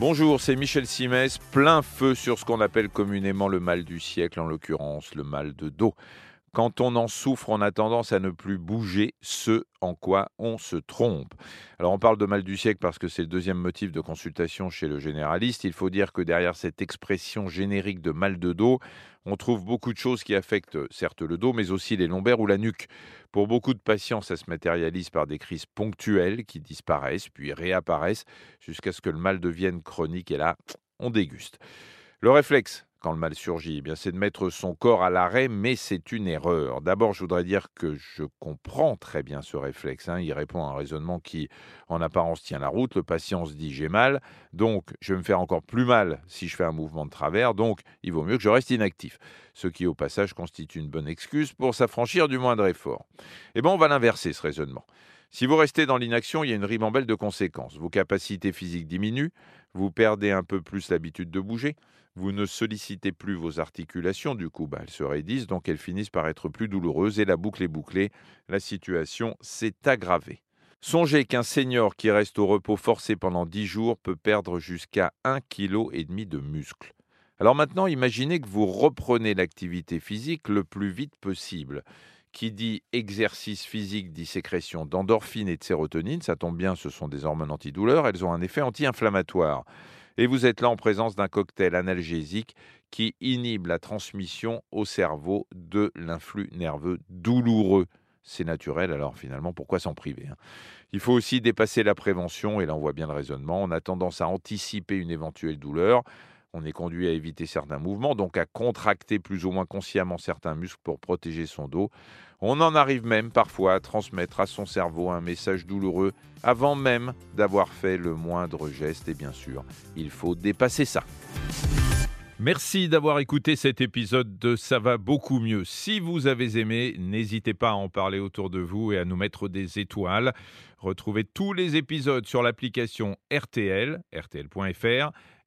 Bonjour, c'est Michel Simès, plein feu sur ce qu'on appelle communément le mal du siècle, en l'occurrence le mal de dos. Quand on en souffre, on a tendance à ne plus bouger ce en quoi on se trompe. Alors on parle de mal du siècle parce que c'est le deuxième motif de consultation chez le généraliste. Il faut dire que derrière cette expression générique de mal de dos, on trouve beaucoup de choses qui affectent certes le dos, mais aussi les lombaires ou la nuque. Pour beaucoup de patients, ça se matérialise par des crises ponctuelles qui disparaissent puis réapparaissent jusqu'à ce que le mal devienne chronique et là, on déguste. Le réflexe, quand le mal surgit, eh bien c'est de mettre son corps à l'arrêt, mais c'est une erreur. D'abord, je voudrais dire que je comprends très bien ce réflexe. Hein. Il répond à un raisonnement qui, en apparence, tient la route. Le patient se dit j'ai mal, donc je vais me faire encore plus mal si je fais un mouvement de travers, donc il vaut mieux que je reste inactif. Ce qui, au passage, constitue une bonne excuse pour s'affranchir du moindre effort. Eh bien, on va l'inverser, ce raisonnement. Si vous restez dans l'inaction, il y a une ribambelle de conséquences. Vos capacités physiques diminuent, vous perdez un peu plus l'habitude de bouger, vous ne sollicitez plus vos articulations, du coup, bah, elles se raidissent, donc elles finissent par être plus douloureuses et la boucle est bouclée. La situation s'est aggravée. Songez qu'un senior qui reste au repos forcé pendant 10 jours peut perdre jusqu'à 1,5 kg de muscle. Alors maintenant, imaginez que vous reprenez l'activité physique le plus vite possible. Qui dit exercice physique dit sécrétion d'endorphine et de sérotonine. Ça tombe bien, ce sont des hormones antidouleurs. Elles ont un effet anti-inflammatoire. Et vous êtes là en présence d'un cocktail analgésique qui inhibe la transmission au cerveau de l'influx nerveux douloureux. C'est naturel, alors finalement, pourquoi s'en priver hein? Il faut aussi dépasser la prévention, et là on voit bien le raisonnement. On a tendance à anticiper une éventuelle douleur on est conduit à éviter certains mouvements, donc à contracter plus ou moins consciemment certains muscles pour protéger son dos. On en arrive même parfois à transmettre à son cerveau un message douloureux avant même d'avoir fait le moindre geste, et bien sûr, il faut dépasser ça. Merci d'avoir écouté cet épisode de Ça va beaucoup mieux. Si vous avez aimé, n'hésitez pas à en parler autour de vous et à nous mettre des étoiles. Retrouvez tous les épisodes sur l'application RTL, rtl.fr